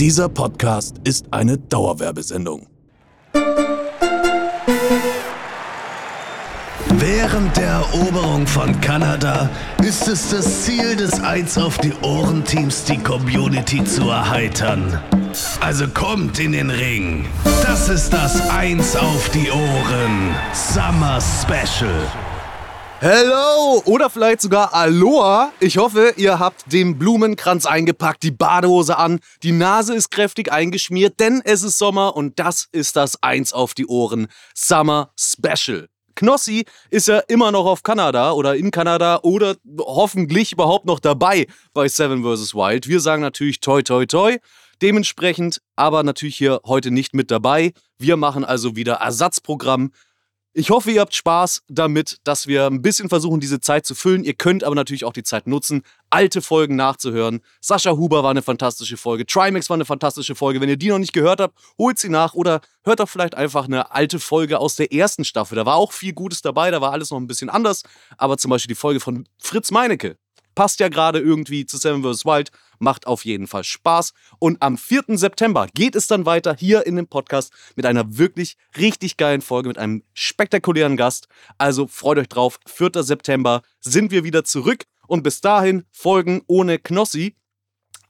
Dieser Podcast ist eine Dauerwerbesendung. Während der Eroberung von Kanada ist es das Ziel des Eins auf die Ohren Teams, die Community zu erheitern. Also kommt in den Ring. Das ist das Eins auf die Ohren Summer Special. Hello oder vielleicht sogar Aloha. Ich hoffe, ihr habt den Blumenkranz eingepackt, die Badehose an, die Nase ist kräftig eingeschmiert, denn es ist Sommer und das ist das Eins auf die Ohren Summer Special. Knossi ist ja immer noch auf Kanada oder in Kanada oder hoffentlich überhaupt noch dabei bei Seven vs. Wild. Wir sagen natürlich toi toi toi. Dementsprechend aber natürlich hier heute nicht mit dabei. Wir machen also wieder Ersatzprogramm ich hoffe, ihr habt Spaß damit, dass wir ein bisschen versuchen, diese Zeit zu füllen. Ihr könnt aber natürlich auch die Zeit nutzen, alte Folgen nachzuhören. Sascha Huber war eine fantastische Folge, Trimax war eine fantastische Folge. Wenn ihr die noch nicht gehört habt, holt sie nach oder hört doch vielleicht einfach eine alte Folge aus der ersten Staffel. Da war auch viel Gutes dabei, da war alles noch ein bisschen anders. Aber zum Beispiel die Folge von Fritz Meinecke passt ja gerade irgendwie zu Seven vs. Wild, macht auf jeden Fall Spaß. Und am 4. September geht es dann weiter hier in dem Podcast mit einer wirklich richtig geilen Folge mit einem spektakulären Gast. Also freut euch drauf, 4. September sind wir wieder zurück und bis dahin Folgen ohne Knossi.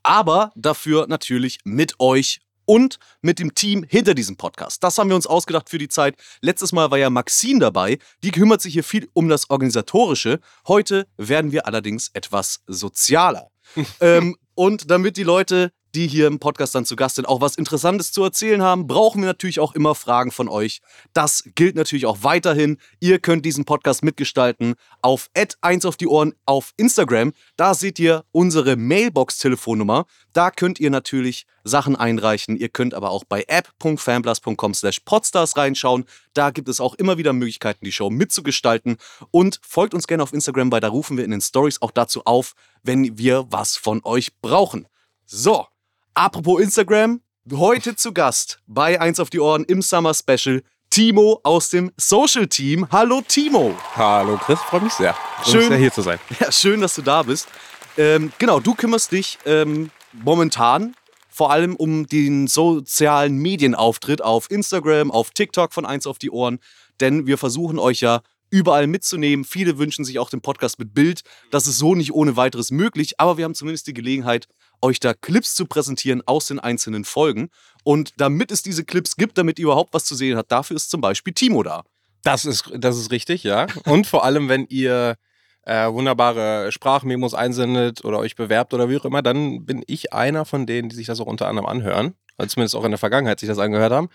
Aber dafür natürlich mit euch und mit dem Team hinter diesem Podcast. Das haben wir uns ausgedacht für die Zeit. Letztes Mal war ja Maxine dabei. Die kümmert sich hier viel um das Organisatorische. Heute werden wir allerdings etwas sozialer. ähm, und damit die Leute die hier im Podcast dann zu Gast sind, auch was Interessantes zu erzählen haben, brauchen wir natürlich auch immer Fragen von euch. Das gilt natürlich auch weiterhin. Ihr könnt diesen Podcast mitgestalten auf 1 auf die Ohren auf Instagram. Da seht ihr unsere Mailbox-Telefonnummer. Da könnt ihr natürlich Sachen einreichen. Ihr könnt aber auch bei app.fanblast.com slash podstars reinschauen. Da gibt es auch immer wieder Möglichkeiten, die Show mitzugestalten. Und folgt uns gerne auf Instagram, weil da rufen wir in den Stories auch dazu auf, wenn wir was von euch brauchen. So, Apropos Instagram, heute zu Gast bei Eins auf die Ohren im Summer Special Timo aus dem Social Team. Hallo Timo. Hallo Chris, freue mich sehr. Schön sehr hier zu sein. Ja, schön, dass du da bist. Ähm, genau, du kümmerst dich ähm, momentan vor allem um den sozialen Medienauftritt auf Instagram, auf TikTok von Eins auf die Ohren, denn wir versuchen euch ja überall mitzunehmen. Viele wünschen sich auch den Podcast mit Bild. Das ist so nicht ohne weiteres möglich, aber wir haben zumindest die Gelegenheit, euch da Clips zu präsentieren aus den einzelnen Folgen. Und damit es diese Clips gibt, damit ihr überhaupt was zu sehen habt, dafür ist zum Beispiel Timo da. Das ist, das ist richtig, ja. Und vor allem, wenn ihr äh, wunderbare Sprachmemos einsendet oder euch bewerbt oder wie auch immer, dann bin ich einer von denen, die sich das auch unter anderem anhören. Also zumindest auch in der Vergangenheit sich das angehört haben.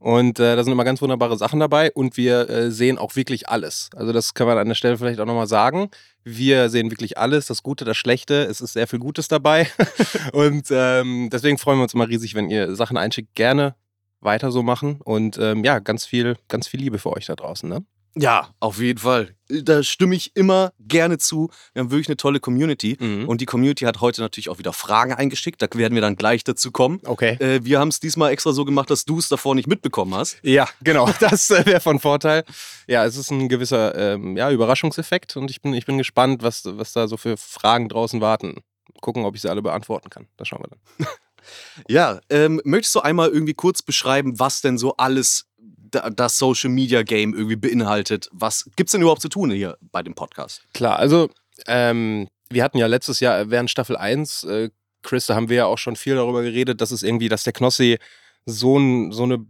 Und äh, da sind immer ganz wunderbare Sachen dabei und wir äh, sehen auch wirklich alles. Also das kann man an der Stelle vielleicht auch nochmal sagen. Wir sehen wirklich alles, das Gute, das Schlechte. Es ist sehr viel Gutes dabei. und ähm, deswegen freuen wir uns immer riesig, wenn ihr Sachen einschickt. Gerne weiter so machen. Und ähm, ja, ganz viel, ganz viel Liebe für euch da draußen. Ne? Ja, auf jeden Fall. Da stimme ich immer gerne zu. Wir haben wirklich eine tolle Community. Mhm. Und die Community hat heute natürlich auch wieder Fragen eingeschickt. Da werden wir dann gleich dazu kommen. Okay. Äh, wir haben es diesmal extra so gemacht, dass du es davor nicht mitbekommen hast. Ja, genau. Das äh, wäre von Vorteil. Ja, es ist ein gewisser ähm, ja, Überraschungseffekt. Und ich bin, ich bin gespannt, was, was da so für Fragen draußen warten. Gucken, ob ich sie alle beantworten kann. Das schauen wir dann. ja, ähm, möchtest du einmal irgendwie kurz beschreiben, was denn so alles das Social Media Game irgendwie beinhaltet. Was gibt es denn überhaupt zu tun hier bei dem Podcast? Klar, also ähm, wir hatten ja letztes Jahr während Staffel 1, äh, Chris, da haben wir ja auch schon viel darüber geredet, dass es irgendwie, dass der Knossi so, ein, so eine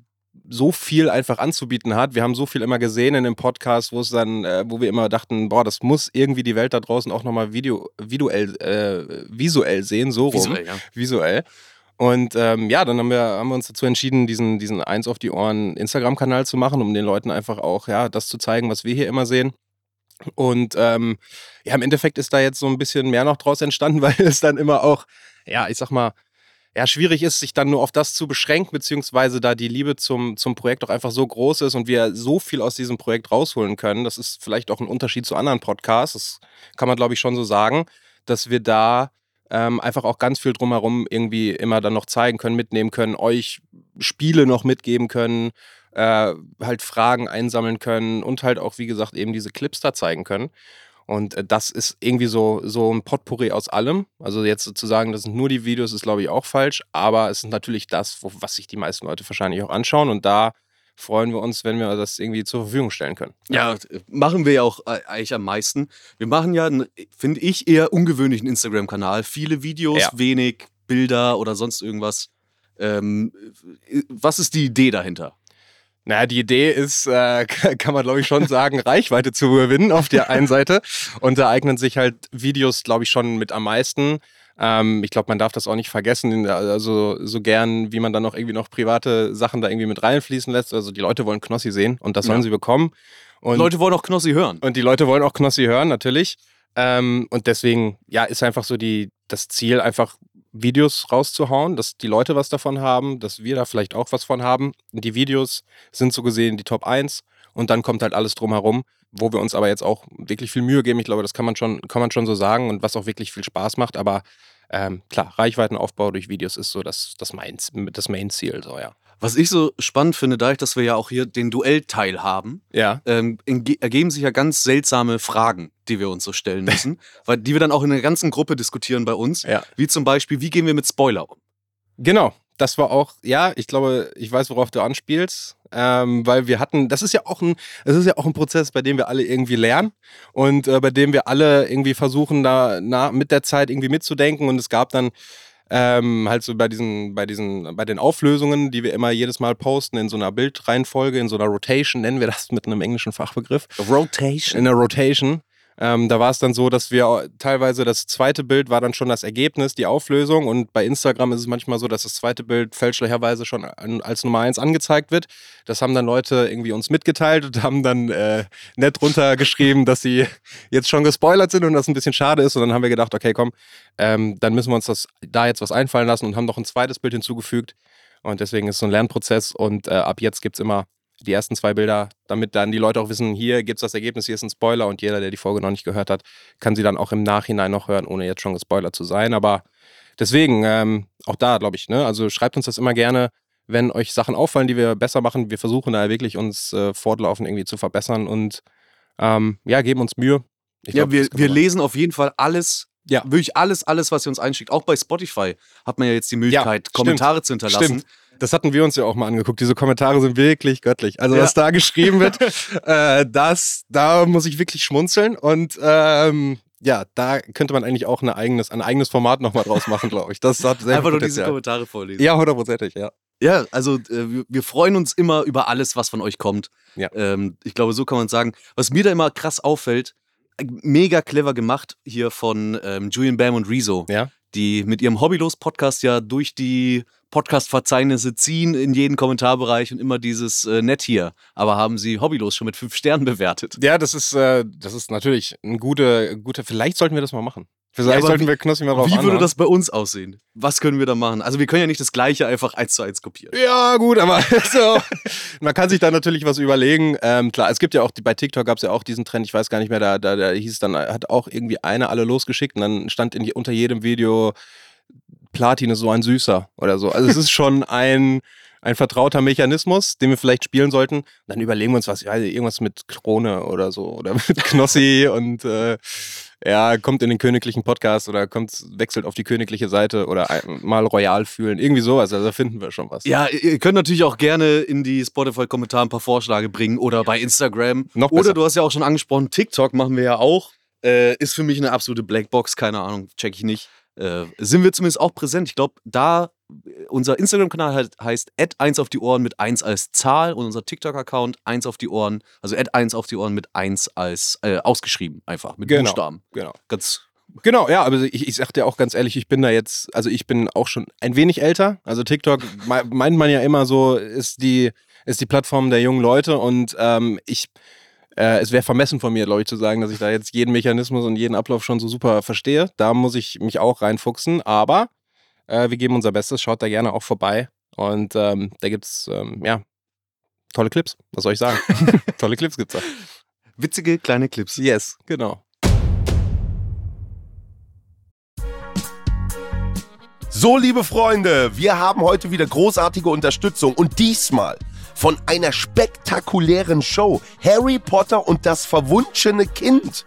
so viel einfach anzubieten hat. Wir haben so viel immer gesehen in dem Podcast, wo es dann, äh, wo wir immer dachten, boah, das muss irgendwie die Welt da draußen auch nochmal video, visuell, äh, visuell sehen, so rum. Visuell, ja. Visuell. Und ähm, ja, dann haben wir, haben wir uns dazu entschieden, diesen, diesen Eins auf die Ohren Instagram-Kanal zu machen, um den Leuten einfach auch ja, das zu zeigen, was wir hier immer sehen. Und ähm, ja, im Endeffekt ist da jetzt so ein bisschen mehr noch draus entstanden, weil es dann immer auch, ja, ich sag mal, ja, schwierig ist, sich dann nur auf das zu beschränken, beziehungsweise da die Liebe zum, zum Projekt auch einfach so groß ist und wir so viel aus diesem Projekt rausholen können. Das ist vielleicht auch ein Unterschied zu anderen Podcasts. Das kann man, glaube ich, schon so sagen, dass wir da ähm, einfach auch ganz viel drumherum irgendwie immer dann noch zeigen können, mitnehmen können, euch Spiele noch mitgeben können, äh, halt Fragen einsammeln können und halt auch, wie gesagt, eben diese Clips da zeigen können. Und äh, das ist irgendwie so, so ein Potpourri aus allem. Also jetzt sozusagen, das sind nur die Videos, ist glaube ich auch falsch, aber es ist natürlich das, wo, was sich die meisten Leute wahrscheinlich auch anschauen. Und da freuen wir uns, wenn wir das irgendwie zur Verfügung stellen können. Ja, machen wir ja auch äh, eigentlich am meisten. Wir machen ja, finde ich, eher ungewöhnlichen Instagram-Kanal. Viele Videos, Ja. wenig Bilder oder sonst irgendwas. Ähm, was ist die Idee dahinter? Naja, die Idee ist, äh, kann man glaube ich schon sagen, Reichweite zu gewinnen auf der einen Seite. Und da eignen sich halt Videos, glaube ich, schon mit am meisten. Ähm, ich glaube, man darf das auch nicht vergessen, also so gern, wie man dann noch irgendwie noch private Sachen da irgendwie mit reinfließen lässt. Also die Leute wollen Knossi sehen und das sollen Ja. sie bekommen. Und, Leute wollen auch Knossi hören. und die Leute wollen auch Knossi hören, natürlich. Ähm, und deswegen, ja, ist einfach so die, das Ziel, einfach Videos rauszuhauen, dass die Leute was davon haben, dass wir da vielleicht auch was von haben. Die Videos sind so gesehen die Top 1 und dann kommt halt alles drumherum, wo wir uns aber jetzt auch wirklich viel Mühe geben. Ich glaube, das kann man schon, kann man schon so sagen und was auch wirklich viel Spaß macht. Aber ähm, klar, Reichweitenaufbau durch Videos ist so das, das, Main, das Main-Ziel, so ja. Was ich so spannend finde, dadurch, dass wir ja auch hier den Duellteil haben, Ja. ähm, ergeben sich ja ganz seltsame Fragen, die wir uns so stellen müssen, weil die wir dann auch in der ganzen Gruppe diskutieren bei uns. Ja. Wie zum Beispiel, wie gehen wir mit Spoiler um? Genau, das war auch, ja, ich glaube, ich weiß, worauf du anspielst, ähm, weil wir hatten, das ist ja auch ein, das ist ja auch ein Prozess, bei dem wir alle irgendwie lernen und äh, bei dem wir alle irgendwie versuchen, da na, mit der Zeit irgendwie mitzudenken und es gab dann ähm, halt so bei diesen, bei diesen, bei den Auflösungen, die wir immer jedes Mal posten in so einer Bildreihenfolge, in so einer Rotation, nennen wir das mit einem englischen Fachbegriff Rotation. in der Rotation. Ähm, da war es dann so, dass wir teilweise das zweite Bild war dann schon das Ergebnis, die Auflösung. Und bei Instagram ist es manchmal so, dass das zweite Bild fälschlicherweise schon als Nummer eins angezeigt wird. Das haben dann Leute irgendwie uns mitgeteilt und haben dann äh, nett runtergeschrieben, dass sie jetzt schon gespoilert sind und das ein bisschen schade ist. Und dann haben wir gedacht, okay, komm, ähm, dann müssen wir uns das da jetzt was einfallen lassen und haben noch ein zweites Bild hinzugefügt. Und deswegen ist es so ein Lernprozess und äh, ab jetzt gibt es immer die ersten zwei Bilder, damit dann die Leute auch wissen, hier gibt es das Ergebnis, hier ist ein Spoiler und jeder, der die Folge noch nicht gehört hat, kann sie dann auch im Nachhinein noch hören, ohne jetzt schon gespoilert zu sein. Aber deswegen, ähm, auch da glaube ich, ne, also schreibt uns das immer gerne, wenn euch Sachen auffallen, die wir besser machen. Wir versuchen da wirklich uns äh, fortlaufend irgendwie zu verbessern und ähm, ja, geben uns Mühe. Ich ja, glaub, wir, wir lesen auf jeden Fall alles. Ja. Wirklich alles, alles, was ihr uns einschickt. Auch bei Spotify hat man ja jetzt die Möglichkeit, stimmt. Kommentare zu hinterlassen. Stimmt. Das hatten wir uns ja auch mal angeguckt. Diese Kommentare sind wirklich göttlich. Also Ja. was da geschrieben wird, äh, das, da muss ich wirklich schmunzeln. Und ähm, ja, da könnte man eigentlich auch ein eigenes, ein eigenes Format nochmal draus machen, glaube ich. Das hat sehr Einfach nur diese. Kommentare vorlesen. Ja, hundertprozentig, ja. Ja, also äh, wir, wir freuen uns immer über alles, was von euch kommt. Ja. Ähm, ich glaube, so kann man sagen. Was mir da immer krass auffällt, äh, mega clever gemacht hier von ähm, Julian Bam und Rezo, Ja. Die mit ihrem Hobbylos-Podcast ja durch die Podcast-Verzeichnisse ziehen in jeden Kommentarbereich und immer dieses äh, Nett hier. Aber haben sie Hobbylos schon mit fünf Sternen bewertet. Ja, das ist, äh, das ist natürlich ein guter, guter, vielleicht sollten wir das mal machen. Vielleicht aber sollten wie- wir Knossi mal drauf Wie würde anhauen. das bei uns aussehen? Was können wir da machen? Also wir können ja nicht das gleiche einfach eins zu eins kopieren. Ja, gut, aber so, man kann sich da natürlich was überlegen. Ähm, klar, es gibt ja auch, bei TikTok gab es ja auch diesen Trend, ich weiß gar nicht mehr, da, da, da hieß es dann, hat auch irgendwie einer alle losgeschickt und dann stand in, unter jedem Video, Platin ist so ein Süßer oder so. Also es ist schon ein, ein vertrauter Mechanismus, den wir vielleicht spielen sollten. Dann überlegen wir uns was, nicht, irgendwas mit Krone oder so oder mit Knossi und äh, ja, kommt in den königlichen Podcast oder kommt, wechselt auf die königliche Seite oder mal royal fühlen. Irgendwie sowas. Also da finden wir schon was. Ja, ihr könnt natürlich auch gerne in die Spotify-Kommentare ein paar Vorschläge bringen oder bei Instagram. Noch oder du hast ja auch schon angesprochen, TikTok machen wir ja auch. Äh, ist für mich eine absolute Blackbox, keine Ahnung, check ich nicht. Äh, sind wir zumindest auch präsent. Ich glaube, da unser Instagram-Kanal halt heißt 1 auf die Ohren mit 1 als Zahl und unser TikTok-Account 1 auf die Ohren, also 1 auf die Ohren mit 1 als äh, ausgeschrieben, einfach mit Genau. Buchstaben. Genau. Ganz Genau, ja, aber ich, ich sag dir auch ganz ehrlich, ich bin da jetzt, also ich bin auch schon ein wenig älter. Also TikTok me- meint man ja immer so, ist die, ist die Plattform der jungen Leute und ähm, ich, äh, es wäre vermessen von mir, glaube ich, zu sagen, dass ich da jetzt jeden Mechanismus und jeden Ablauf schon so super verstehe. Da muss ich mich auch reinfuchsen, aber äh, wir geben unser Bestes, schaut da gerne auch vorbei und ähm, da gibt's, ähm, ja, tolle Clips, was soll ich sagen? tolle Clips gibt's da. witzige kleine Clips. Yes, genau. So, liebe Freunde, wir haben heute wieder großartige Unterstützung und diesmal von einer spektakulären Show. Harry Potter und das verwunschene Kind.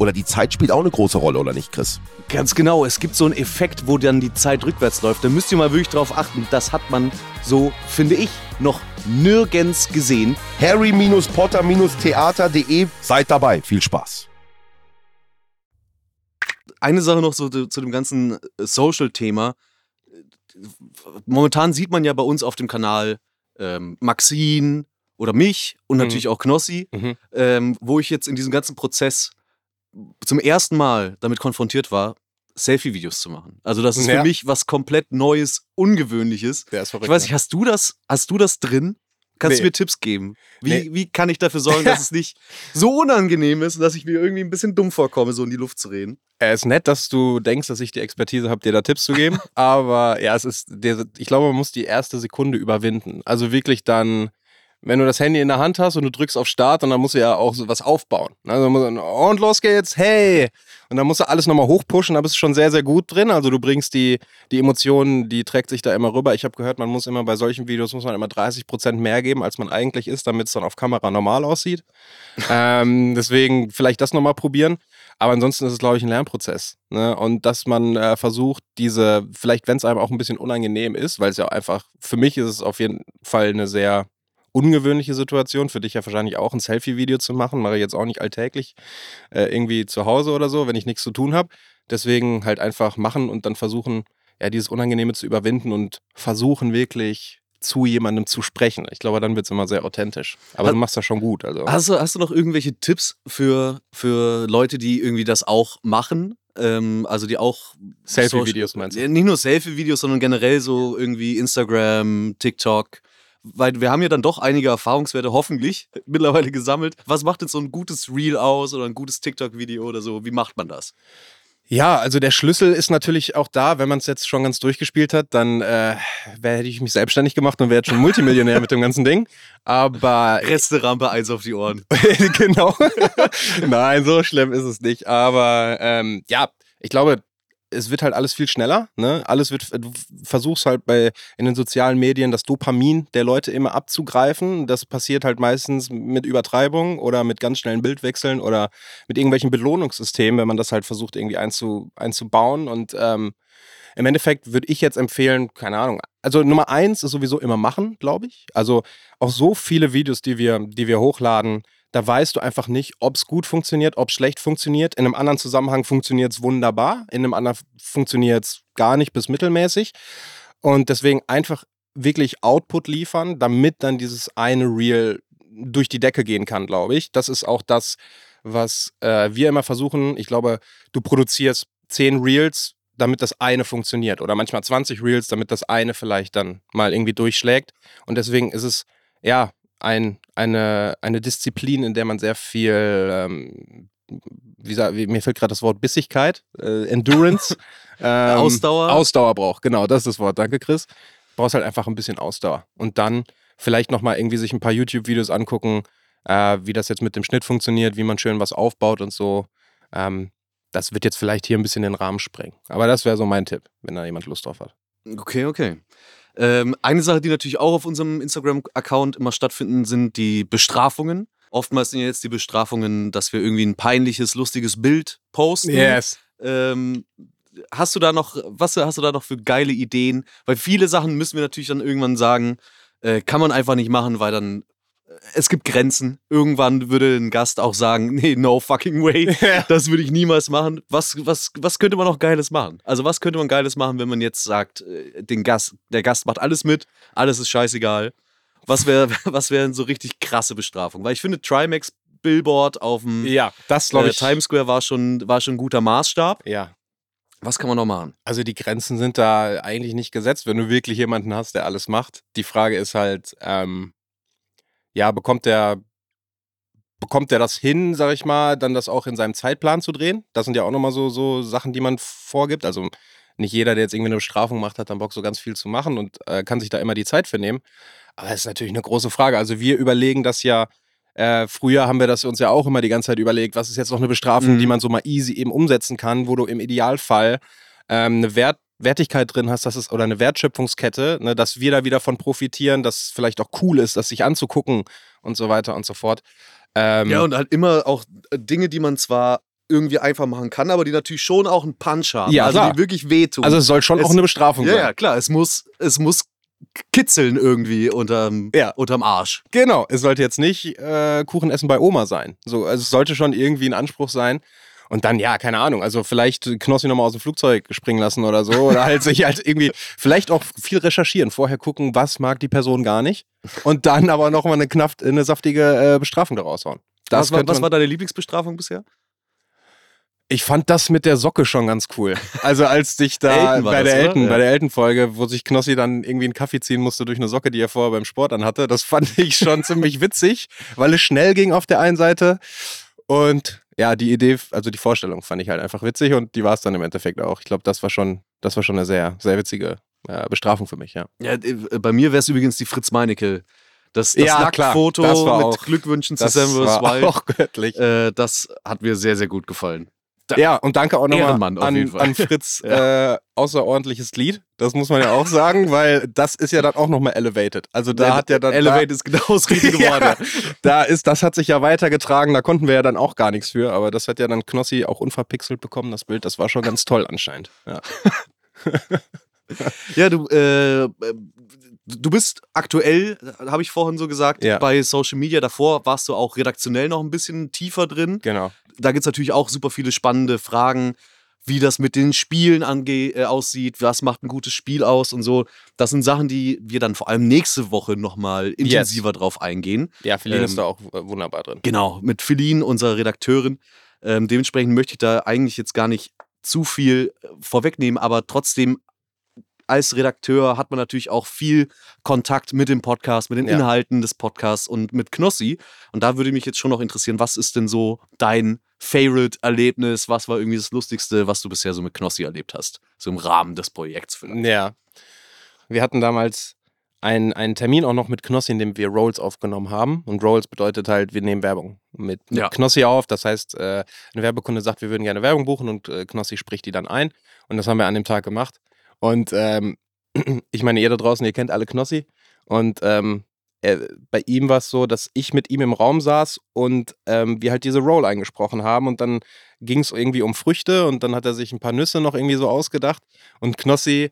oder die Zeit spielt auch eine große Rolle, oder nicht, Chris? Ganz genau, es gibt so einen Effekt, wo dann die Zeit rückwärts läuft. Da müsst ihr mal wirklich drauf achten. Das hat man so, finde ich, noch nirgends gesehen. harry-potter-theater.de Seid dabei, viel Spaß. Eine Sache noch so zu dem ganzen äh, Social-Thema. Momentan sieht man ja bei uns auf dem Kanal ähm, Maxine oder mich und Mhm. natürlich auch Knossi, Mhm. ähm, wo ich jetzt in diesem ganzen Prozess zum ersten Mal damit konfrontiert war, Selfie-Videos zu machen. Also das ist Ja. für mich was komplett Neues, Ungewöhnliches. Der ist verrückt. Ich weiß nicht, hast du das, hast du das drin? Kannst du Nee. mir Tipps geben? Wie, Nee. wie kann ich dafür sorgen, dass es nicht so unangenehm ist, dass ich mir irgendwie ein bisschen dumm vorkomme, so in die Luft zu reden? Es ist nett, dass du denkst, dass ich die Expertise habe, dir da Tipps zu geben. aber ja, es ist, ich glaube, man muss die erste Sekunde überwinden. Also wirklich dann, wenn du das Handy in der Hand hast und du drückst auf Start, und dann musst du ja auch so was aufbauen. Also musst du, und los geht's, hey! Und dann musst du alles nochmal hochpushen, da bist du schon sehr, sehr gut drin. Also du bringst die, die Emotionen, die trägt sich da immer rüber. Ich habe gehört, man muss immer bei solchen Videos muss man immer 30% mehr geben, als man eigentlich ist, damit es dann auf Kamera normal aussieht. ähm, deswegen vielleicht das nochmal probieren. Aber ansonsten ist es, glaube ich, ein Lernprozess. Ne? Und dass man äh, versucht, diese, vielleicht wenn es einem auch ein bisschen unangenehm ist, weil es ja einfach, für mich ist es auf jeden Fall eine sehr ungewöhnliche Situation, für dich ja wahrscheinlich auch ein Selfie-Video zu machen, mache ich jetzt auch nicht alltäglich äh, irgendwie zu Hause oder so, wenn ich nichts zu tun habe. Deswegen halt einfach machen und dann versuchen, ja, dieses Unangenehme zu überwinden und versuchen wirklich zu jemandem zu sprechen. Ich glaube, dann wird es immer sehr authentisch. Aber Ha- du machst das schon gut. Also. Hast du, hast du noch irgendwelche Tipps für, für Leute, die irgendwie das auch machen? Ähm, also die auch Selfie-Videos meinst du? Nicht nur Selfie-Videos, sondern generell so irgendwie Instagram, TikTok. Weil wir haben ja dann doch einige Erfahrungswerte hoffentlich mittlerweile gesammelt. Was macht jetzt so ein gutes Reel aus oder ein gutes TikTok-Video oder so? Wie macht man das? Ja, also der Schlüssel ist natürlich auch da, wenn man es jetzt schon ganz durchgespielt hat, dann äh, wär, hätte ich mich selbstständig gemacht und wäre jetzt schon Multimillionär mit dem ganzen Ding. Aber Resterampe, eins auf die Ohren. genau. Nein, so schlimm ist es nicht. Aber ähm, ja, ich glaube, es wird halt alles viel schneller. Ne? Alles wird, du versuchst halt bei in den sozialen Medien das Dopamin der Leute immer abzugreifen. Das passiert halt meistens mit Übertreibung oder mit ganz schnellen Bildwechseln oder mit irgendwelchen Belohnungssystemen, wenn man das halt versucht irgendwie einzu, einzubauen. Und ähm, im Endeffekt würde ich jetzt empfehlen, keine Ahnung. Also Nummer eins ist sowieso immer machen, glaube ich. Also auch so viele Videos, die wir, die wir hochladen, da weißt du einfach nicht, ob es gut funktioniert, ob es schlecht funktioniert. In einem anderen Zusammenhang funktioniert es wunderbar, in einem anderen funktioniert es gar nicht bis mittelmäßig. Und deswegen einfach wirklich Output liefern, damit dann dieses eine Reel durch die Decke gehen kann, glaube ich. Das ist auch das, was äh, wir immer versuchen. Ich glaube, du produzierst zehn Reels, damit das eine funktioniert. Oder manchmal 20 Reels, damit das eine vielleicht dann mal irgendwie durchschlägt. Und deswegen ist es, ja, ein, eine, eine Disziplin, in der man sehr viel, ähm, wie, sa- wie mir fällt gerade das Wort Bissigkeit, äh, Endurance, ähm, Ausdauer. Ausdauer braucht. Genau, das ist das Wort. Danke, Chris. Brauchst halt einfach ein bisschen Ausdauer. Und dann vielleicht nochmal irgendwie sich ein paar YouTube-Videos angucken, äh, wie das jetzt mit dem Schnitt funktioniert, wie man schön was aufbaut und so. Ähm, das wird jetzt vielleicht hier ein bisschen den Rahmen sprengen. Aber das wäre so mein Tipp, wenn da jemand Lust drauf hat. Okay, okay. Ähm, eine Sache, die natürlich auch auf unserem Instagram-Account immer stattfinden, sind die Bestrafungen. Oftmals sind jetzt die Bestrafungen, dass wir irgendwie ein peinliches, lustiges Bild posten. Ähm, hast du da noch, was hast du da noch für geile Ideen? Weil viele Sachen müssen wir natürlich dann irgendwann sagen, äh, kann man einfach nicht machen, weil dann es gibt Grenzen. Irgendwann würde ein Gast auch sagen, nee, no fucking way. Das würde ich niemals machen. Was, was, was könnte man noch Geiles machen? Also was könnte man Geiles machen, wenn man jetzt sagt, äh, den Gast, der Gast macht alles mit, alles ist scheißegal. Was wäre was wären so richtig krasse Bestrafungen? Weil ich finde, Trimax Billboard auf dem Ja, das äh, ich. Times Square war schon, war schon ein guter Maßstab. ja. Was kann man noch machen? Also die Grenzen sind da eigentlich nicht gesetzt, wenn du wirklich jemanden hast, der alles macht. Die Frage ist halt, ähm, ja, bekommt der, bekommt der das hin, sag ich mal, dann das auch in seinem Zeitplan zu drehen? Das sind ja auch nochmal so, so Sachen, die man vorgibt. Also nicht jeder, der jetzt irgendwie eine Bestrafung macht, hat dann Bock, so ganz viel zu machen und äh, kann sich da immer die Zeit für nehmen. Aber das ist natürlich eine große Frage. Also wir überlegen das ja, äh, früher haben wir das uns ja auch immer die ganze Zeit überlegt, was ist jetzt noch eine Bestrafung, Mhm. die man so mal easy eben umsetzen kann, wo du im Idealfall ähm, eine Wert Wertigkeit drin hast, dass es oder eine Wertschöpfungskette, ne, dass wir da wieder von profitieren, dass es vielleicht auch cool ist, das sich anzugucken und so weiter und so fort. Ähm, Ja, und halt immer auch äh, Dinge, die man zwar irgendwie einfach machen kann, aber die natürlich schon auch einen Punch haben. Ja, also klar. die wirklich wehtun. also es soll schon es- auch eine Bestrafung ja, sein. ja, klar. Es muss, es muss kitzeln irgendwie unterm, Ja. unterm Arsch. Genau, es sollte jetzt nicht äh, Kuchen essen bei Oma sein. So, also es sollte schon irgendwie ein Anspruch sein. Und dann, ja, keine Ahnung, also vielleicht Knossi nochmal aus dem Flugzeug springen lassen oder so. Oder halt sich halt irgendwie, vielleicht auch viel recherchieren, vorher gucken, was mag die Person gar nicht. Und dann aber nochmal eine, knaft, eine saftige äh, Bestrafung daraus hauen. Das was, war, was war deine Lieblingsbestrafung bisher? Ich fand das mit der Socke schon ganz cool. Also als dich da bei das, der? Elton, Ja. bei der Elton-Folge, wo sich Knossi dann irgendwie einen Kaffee ziehen musste durch eine Socke, die er vorher beim Sport anhatte, das fand ich schon ziemlich witzig, weil es schnell ging auf der einen Seite. Und ja, die Idee, also die Vorstellung fand ich halt einfach witzig und die war es dann im Endeffekt auch. Ich glaube, das war schon, das war schon eine sehr, sehr witzige äh, Bestrafung für mich, ja. Ja, äh, bei mir wäre es übrigens die Fritz Meinecke. Das, das Ja, war mit auch- Glückwünschen zu Sam vs. Wild. auch göttlich. Äh, das hat mir sehr, sehr gut gefallen. Da- Ja, und danke auch nochmal an, an Fritz. äh, außerordentliches Lied. Das muss man ja auch sagen, weil das ist ja dann auch nochmal elevated. Also da hat ja dann. Elevate ist genau das richtige Ja, Wort. ja. da ist, das hat sich ja weitergetragen, da konnten wir ja dann auch gar nichts für, aber das hat ja dann Knossi auch unverpixelt bekommen, das Bild. Das war schon ganz toll anscheinend. Ja. Ja, du, äh, du bist aktuell, habe ich vorhin so gesagt, Ja. bei Social Media. Davor warst du auch redaktionell noch ein bisschen tiefer drin. Genau. Da gibt es natürlich auch super viele spannende Fragen, wie das mit den Spielen ange äh, aussieht, was macht ein gutes Spiel aus und so. Das sind Sachen, die wir dann vor allem nächste Woche nochmal intensiver drauf eingehen. Ja, Feline Ähm, ist da auch äh, wunderbar drin. Genau, mit Feline, unserer Redakteurin. Ähm, dementsprechend möchte ich da eigentlich jetzt gar nicht zu viel äh, vorwegnehmen, aber trotzdem als Redakteur hat man natürlich auch viel Kontakt mit dem Podcast, mit den Ja. Inhalten des Podcasts und mit Knossi. Und da würde mich jetzt schon noch interessieren, was ist denn so dein Favorite-Erlebnis? Was war irgendwie das Lustigste, was du bisher so mit Knossi erlebt hast? So im Rahmen des Projekts vielleicht. Ja. Wir hatten damals einen, einen Termin auch noch mit Knossi, in dem wir Rolls aufgenommen haben. Und Rolls bedeutet halt, wir nehmen Werbung mit, mit Ja. Knossi auf. Das heißt, äh, eine Werbekunde sagt, wir würden gerne Werbung buchen und äh, Knossi spricht die dann ein. Und das haben wir an dem Tag gemacht. Und ähm, ich meine, ihr da draußen, ihr kennt alle Knossi. Und ähm, er, bei ihm war es so, dass ich mit ihm im Raum saß und ähm, wir halt diese Roll eingesprochen haben. Und dann ging es irgendwie um Früchte und dann hat er sich ein paar Nüsse noch irgendwie so ausgedacht. Und Knossi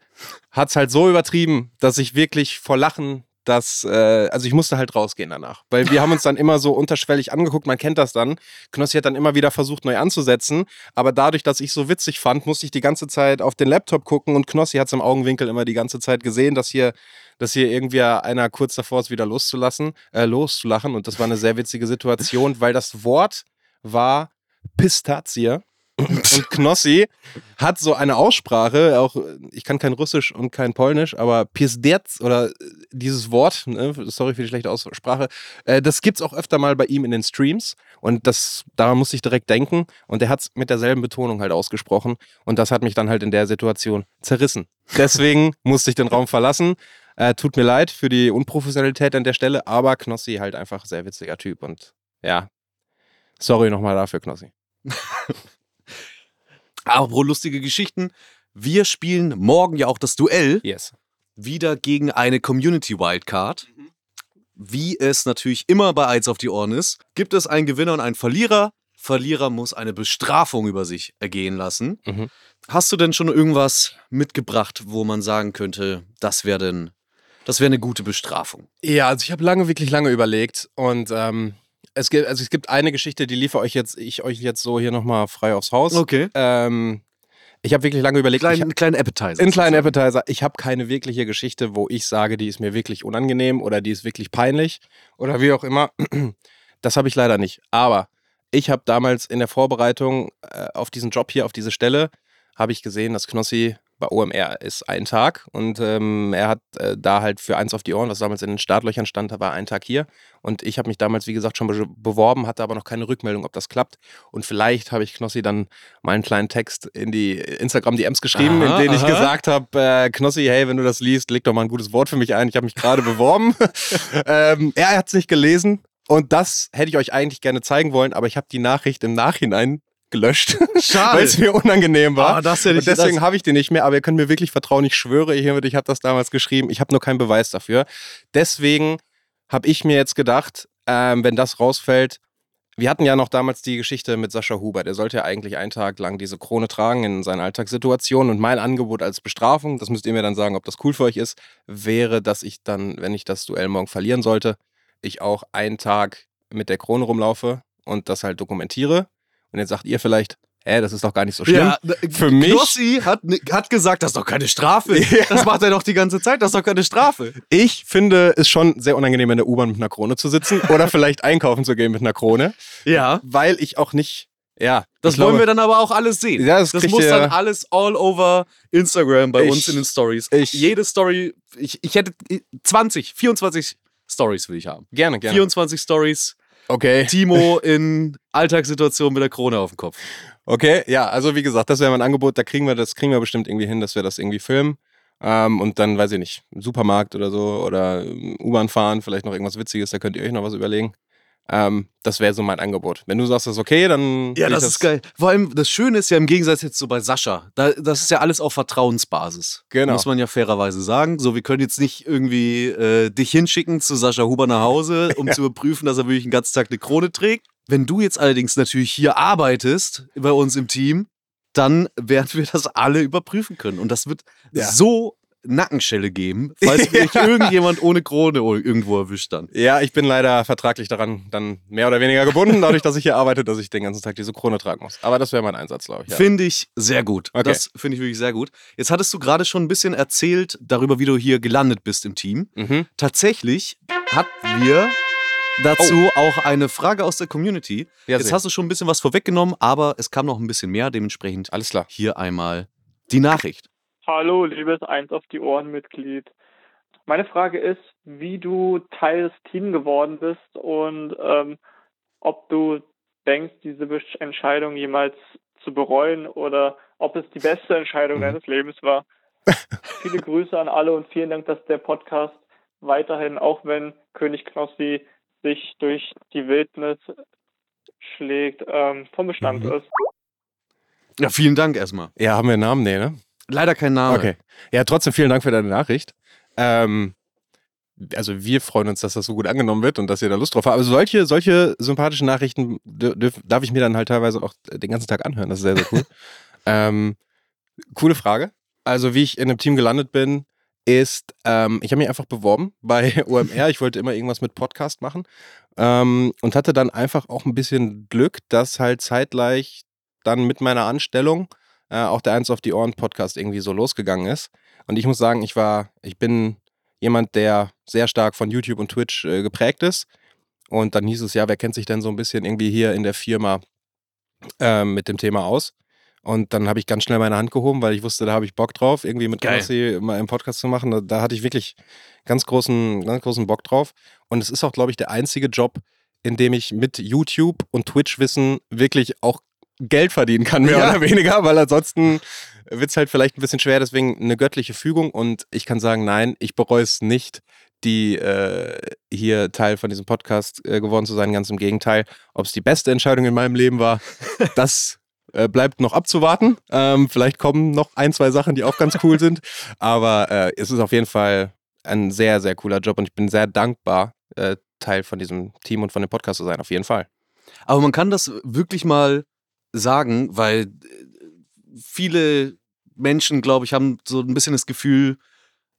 hat es halt so übertrieben, dass ich wirklich vor Lachen das, äh, also ich musste halt rausgehen danach. Weil wir haben uns dann immer so unterschwellig angeguckt, man kennt das dann. Knossi hat dann immer wieder versucht, neu anzusetzen. Aber dadurch, dass ich so witzig fand, musste ich die ganze Zeit auf den Laptop gucken und Knossi hat es im Augenwinkel immer die ganze Zeit gesehen, dass hier, dass hier irgendwie einer kurz davor ist, wieder loszulassen, äh, loszulachen. Und das war eine sehr witzige Situation, weil das Wort war Pistazie. Und Knossi hat so eine Aussprache, auch ich kann kein Russisch und kein Polnisch, aber Pizdec oder dieses Wort, ne, sorry für die schlechte Aussprache, äh, das gibt's auch öfter mal bei ihm in den Streams und das daran musste ich direkt denken und er hat's mit derselben Betonung halt ausgesprochen und das hat mich dann halt in der Situation zerrissen. Deswegen musste ich den Raum verlassen. Äh, tut mir leid für die Unprofessionalität an der Stelle, aber Knossi halt einfach sehr witziger Typ und ja, sorry nochmal dafür, Knossi. Apropos lustige Geschichten. Wir spielen morgen ja auch das Duell Yes. wieder gegen eine Community Wildcard. Wie es natürlich immer bei Eins auf die Ohren ist, gibt es einen Gewinner und einen Verlierer. Verlierer muss eine Bestrafung über sich ergehen lassen. Mhm. Hast du denn schon irgendwas mitgebracht, wo man sagen könnte, das wäre denn, das wäre eine gute Bestrafung? Ja, also ich habe lange, wirklich lange überlegt und ähm, es gibt, also es gibt eine Geschichte, die liefere euch jetzt, ich euch jetzt so hier nochmal frei aufs Haus. Okay. Ähm, ich habe wirklich lange überlegt. ich, Kleinen, kleinen Appetizer. Ein kleiner Appetizer. Ich habe keine wirkliche Geschichte, wo ich sage, die ist mir wirklich unangenehm oder die ist wirklich peinlich oder wie auch immer. Das habe ich leider nicht. Aber ich habe damals in der Vorbereitung äh, auf diesen Job hier, auf diese Stelle, habe ich gesehen, dass Knossi bei OMR ist ein Tag und ähm, er hat äh, da halt für eins auf die Ohren, was damals in den Startlöchern stand, da war ein Tag hier und ich habe mich damals, wie gesagt, schon be beworben, hatte aber noch keine Rückmeldung, ob das klappt und vielleicht habe ich Knossi dann mal einen kleinen Text in die Instagram-DMs geschrieben, Aha, in denen ich aha. gesagt habe, äh, Knossi, hey, wenn du das liest, leg doch mal ein gutes Wort für mich ein, ich habe mich gerade beworben. ähm, er hat es nicht gelesen und das hätte ich euch eigentlich gerne zeigen wollen, aber ich habe die Nachricht im Nachhinein gelöscht, Schade. weil es mir unangenehm war. Ah, das hätte ich- und deswegen habe ich den nicht mehr, aber ihr könnt mir wirklich vertrauen, ich schwöre hiermit, ich habe das damals geschrieben, ich habe nur keinen Beweis dafür. Deswegen habe ich mir jetzt gedacht, ähm, wenn das rausfällt, wir hatten ja noch damals die Geschichte mit Sascha Huber. Der sollte ja eigentlich einen Tag lang diese Krone tragen in seinen Alltagssituationen. Und mein Angebot als Bestrafung, das müsst ihr mir dann sagen, ob das cool für euch ist, wäre, dass ich dann, wenn ich das Duell morgen verlieren sollte, ich auch einen Tag mit der Krone rumlaufe und das halt dokumentiere. Und jetzt sagt ihr vielleicht, hä, das ist doch gar nicht so schlimm. Ja, Für mich- Knossi hat, hat gesagt, das ist doch keine Strafe. Ja. Das macht er doch die ganze Zeit, das ist doch keine Strafe. Ich finde es schon sehr unangenehm, in der U-Bahn mit einer Krone zu sitzen oder vielleicht einkaufen zu gehen mit einer Krone, Ja. weil ich auch nicht, ja. Das wollen glaube, wir dann aber auch alles sehen. Ja, das das muss ihr- dann alles all over Instagram bei Ich- uns in den Stories. ich- Jede Story, ich, ich hätte 20, 24 Stories will ich haben. Gerne, gerne. 24 Stories, Okay. Timo in Alltagssituationen mit der Krone auf dem Kopf. Okay, ja, also wie gesagt, das wäre mein Angebot. Da kriegen wir das kriegen wir bestimmt irgendwie hin, dass wir das irgendwie filmen. Ähm, und dann, weiß ich nicht, Supermarkt oder so oder ähm, U-Bahn fahren, vielleicht noch irgendwas Witziges, da könnt ihr euch noch was überlegen. Ähm, das wäre so mein Angebot. Wenn du sagst, das ist okay, dann. Ja, ich das ist geil. Vor allem, das Schöne ist ja im Gegensatz jetzt so bei Sascha, da, das ist ja alles auf Vertrauensbasis. Genau. Muss man ja fairerweise sagen. So, wir können jetzt nicht irgendwie äh, dich hinschicken zu Sascha Huber nach Hause, um zu überprüfen, dass er wirklich den ganzen Tag eine Krone trägt. Wenn du jetzt allerdings natürlich hier arbeitest, bei uns im Team, dann werden wir das alle überprüfen können. Und das wird Ja. so Nackenschelle geben, falls mich irgendjemand ohne Krone irgendwo erwischt dann. Ja, ich bin leider vertraglich daran dann mehr oder weniger gebunden, dadurch, dass ich hier arbeite, dass ich den ganzen Tag diese Krone tragen muss. Aber das wäre mein Einsatz, glaube ich. Ja. Finde ich sehr gut. Okay. Das finde ich wirklich sehr gut. Jetzt hattest du gerade schon ein bisschen erzählt darüber, wie du hier gelandet bist im Team. Mhm. Tatsächlich hatten wir dazu auch eine Frage aus der Community. Oh. Ja, Jetzt hast du schon ein bisschen was vorweggenommen, aber es kam noch ein bisschen mehr. Dementsprechend Alles klar. hier einmal die Nachricht. Hallo, liebes Eins auf die Ohren Mitglied. Meine Frage ist, wie du Teil des Teams geworden bist und ähm, ob du denkst, diese Entscheidung jemals zu bereuen oder ob es die beste Entscheidung Mhm. deines Lebens war. Viele Grüße an alle und vielen Dank, dass der Podcast weiterhin, auch wenn König Knossi sich durch die Wildnis schlägt, ähm, vom Bestand Mhm. ist. Ja, vielen Dank erstmal. Ja, haben wir einen Namen? Nee, ne? Leider kein Name. Okay. Ja, trotzdem vielen Dank für deine Nachricht. Ähm, also wir freuen uns, dass das so gut angenommen wird und dass ihr da Lust drauf habt. Aber solche, solche sympathischen Nachrichten dür- dürf, darf ich mir dann halt teilweise auch den ganzen Tag anhören. Das ist sehr, sehr cool. ähm, coole Frage. Also wie ich in einem Team gelandet bin, ist, ähm, ich habe mich einfach beworben bei OMR. Ich wollte immer irgendwas mit Podcast machen ähm, und hatte dann einfach auch ein bisschen Glück, dass halt zeitgleich dann mit meiner Anstellung äh, auch der Eins auf die Ohren Podcast irgendwie so losgegangen ist. Und ich muss sagen, ich war, ich bin jemand, der sehr stark von YouTube und Twitch äh, geprägt ist. Und dann hieß es ja, wer kennt sich denn so ein bisschen irgendwie hier in der Firma ähm, mit dem Thema aus? Und dann habe ich ganz schnell meine Hand gehoben, weil ich wusste, da habe ich Bock drauf, irgendwie mit. Knossi mal einen Podcast zu machen. Da, da hatte ich wirklich ganz großen, ganz großen Bock drauf. Und es ist auch, glaube ich, der einzige Job, in dem ich mit YouTube und Twitch-Wissen wirklich auch Geld verdienen kann, mehr Ja. oder weniger, weil ansonsten wird es halt vielleicht ein bisschen schwer. Deswegen eine göttliche Fügung. Und ich kann sagen, nein, ich bereue es nicht, die äh, hier Teil von diesem Podcast äh, geworden zu sein. Ganz im Gegenteil. Ob es die beste Entscheidung in meinem Leben war, das äh, bleibt noch abzuwarten. Ähm, vielleicht kommen noch ein, zwei Sachen, die auch ganz cool sind. Aber äh, es ist auf jeden Fall ein sehr, sehr cooler Job und ich bin sehr dankbar, äh, Teil von diesem Team und von dem Podcast zu sein. Auf jeden Fall. Aber man kann das wirklich mal sagen, weil äh, viele Menschen, glaube ich, haben so ein bisschen das Gefühl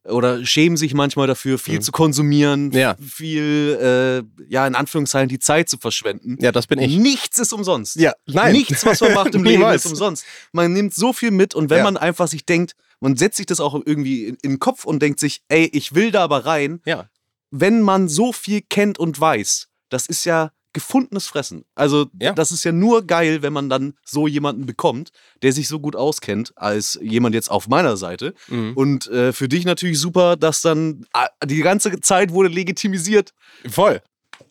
oder schämen sich manchmal dafür, viel Mhm. zu konsumieren, Ja. viel, äh, ja, in Anführungszeichen die Zeit zu verschwenden. Ja, das bin ich. Nichts ist umsonst. Ja, nein. Nichts, was man macht im Leben, ist umsonst. Man nimmt so viel mit und wenn Ja. man einfach sich denkt, man setzt sich das auch irgendwie in, in den Kopf und denkt sich, ey, ich will da aber rein, Ja. wenn man so viel kennt und weiß, das ist ja gefundenes Fressen. Also Ja. das ist ja nur geil, wenn man dann so jemanden bekommt, der sich so gut auskennt als jemand jetzt auf meiner Seite. Mhm. Und äh, für dich natürlich super, dass dann ah, die ganze Zeit wurde legitimisiert. Voll.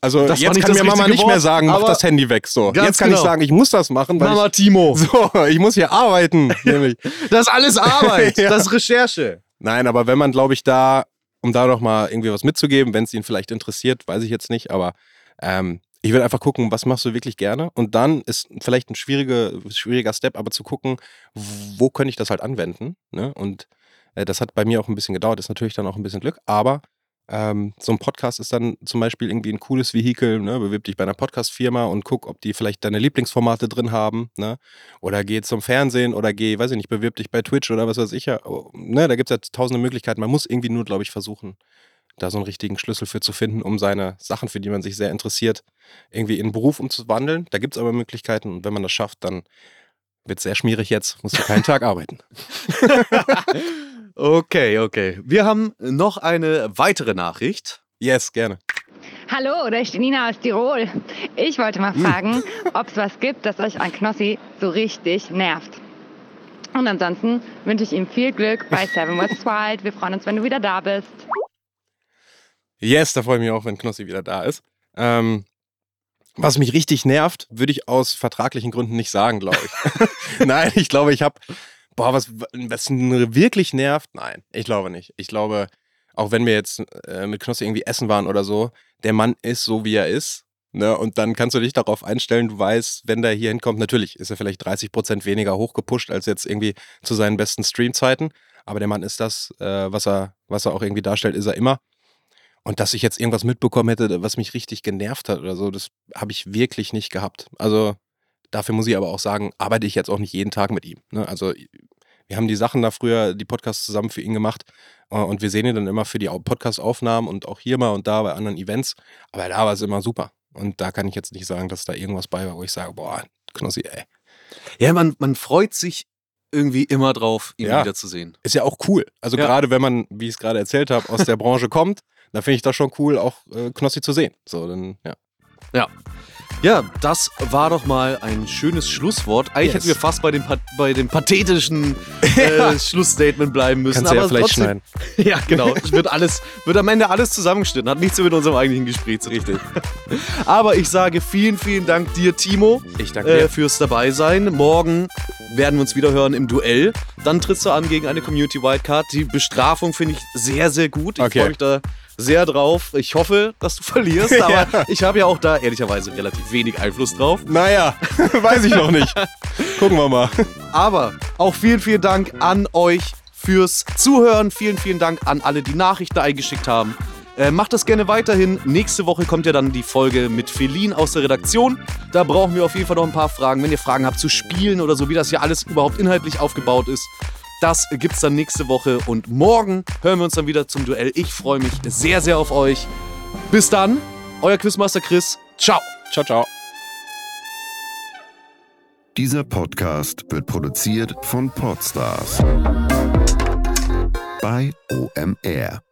Also Das jetzt kann mir Mama nicht mehr Wort, sagen, mach das Handy weg. So. Jetzt kann genau. ich sagen, ich muss das machen, Mama Timo, ich, so, ich muss hier arbeiten. nämlich. das ist alles Arbeit, Ja. das ist Recherche. Nein, aber wenn man, glaube ich, da, um da noch mal irgendwie was mitzugeben, wenn es ihn vielleicht interessiert, weiß ich jetzt nicht, aber ähm, ich würde einfach gucken, was machst du wirklich gerne und dann ist vielleicht ein schwieriger, schwieriger Step, aber zu gucken, wo könnte ich das halt anwenden. Ne? Und äh, das hat bei mir auch ein bisschen gedauert, ist natürlich dann auch ein bisschen Glück, aber ähm, so ein Podcast ist dann zum Beispiel irgendwie ein cooles Vehikel, ne? bewirb dich bei einer Podcast-Firma und guck, ob die vielleicht deine Lieblingsformate drin haben, ne? oder geh zum Fernsehen oder geh, weiß ich nicht, bewirb dich bei Twitch oder was weiß ich ja, Oh, ne? da gibt es ja tausende Möglichkeiten, man muss irgendwie nur, glaube ich, versuchen, da so einen richtigen Schlüssel für zu finden, um seine Sachen, für die man sich sehr interessiert, irgendwie in einen Beruf umzuwandeln. Da gibt es aber Möglichkeiten und wenn man das schafft, dann wird es sehr schmierig jetzt, musst du keinen Tag arbeiten. Okay, okay. Wir haben noch eine weitere Nachricht. Yes, gerne. Hallo, da ist die Nina aus Tirol. Ich wollte mal fragen, ob es was gibt, das euch an Knossi so richtig nervt. Und ansonsten wünsche ich ihm viel Glück bei Seven West Wild. Wir freuen uns, wenn du wieder da bist. Yes, da freue ich mich auch, wenn Knossi wieder da ist. Ähm, was mich richtig nervt, würde ich aus vertraglichen Gründen nicht sagen, glaube ich. Nein, ich glaube, ich habe, boah, was, was wirklich nervt? Nein, ich glaube nicht. Ich glaube, auch wenn wir jetzt äh, mit Knossi irgendwie essen waren oder so, der Mann ist so, wie er ist. Ne? Und dann kannst du dich darauf einstellen, du weißt, wenn der hier hinkommt, natürlich ist er vielleicht 30 Prozent weniger hochgepusht als jetzt irgendwie zu seinen besten Streamzeiten. Aber der Mann ist das, äh, was, er, was er auch irgendwie darstellt, ist er immer. Und dass ich jetzt irgendwas mitbekommen hätte, was mich richtig genervt hat oder so, das habe ich wirklich nicht gehabt. Also dafür muss ich aber auch sagen, arbeite ich jetzt auch nicht jeden Tag mit ihm. Ne? Also wir haben die Sachen da früher, die Podcasts zusammen für ihn gemacht äh, und wir sehen ihn dann immer für die Au- Podcast-Aufnahmen und auch hier mal und da bei anderen Events. Aber da war es immer super. Und da kann ich jetzt nicht sagen, dass da irgendwas bei war, wo ich sage, boah, Knossi, ey. Ja, man, man freut sich irgendwie immer drauf, ihn Ja. wiederzusehen. Ist ja auch cool. Also Ja. gerade wenn man, wie ich es gerade erzählt habe, aus der Branche kommt, dann finde ich das schon cool, auch äh, Knossi zu sehen. So, dann, ja. Ja, das war doch mal ein schönes Schlusswort. Eigentlich Yes. hätten wir fast bei dem, pa bei dem pathetischen äh, Schlussstatement bleiben müssen. Kannst du ja aber vielleicht trotzdem, schneiden. Ja, genau. Es wird alles, wird am Ende alles zusammengeschnitten. Hat nichts mit unserem eigentlichen Gespräch zu tun. Richtig. Aber ich sage vielen, vielen Dank dir, Timo, Ich danke äh, dir. fürs Dabeisein. Morgen werden wir uns wieder hören im Duell. Dann trittst du an gegen eine Community Wildcard. Die Bestrafung finde ich sehr, sehr gut. Ich Okay. freue mich da sehr drauf. Ich hoffe, dass du verlierst, aber Ja. ich habe ja auch da ehrlicherweise relativ wenig Einfluss drauf. Naja, weiß ich noch nicht. Gucken wir mal. Aber auch vielen, vielen Dank an euch fürs Zuhören. Vielen, vielen Dank an alle, die Nachrichten eingeschickt haben. Äh, macht das gerne weiterhin. Nächste Woche kommt ja dann die Folge mit Feline aus der Redaktion. Da brauchen wir auf jeden Fall noch ein paar Fragen. Wenn ihr Fragen habt zu Spielen oder so, wie das hier alles überhaupt inhaltlich aufgebaut ist, das gibt's dann nächste Woche. Und morgen hören wir uns dann wieder zum Duell. Ich freue mich sehr, sehr auf euch. Bis dann, euer Quizmaster Chris. Ciao. Ciao, ciao. Dieser Podcast wird produziert von Podstars bei OMR.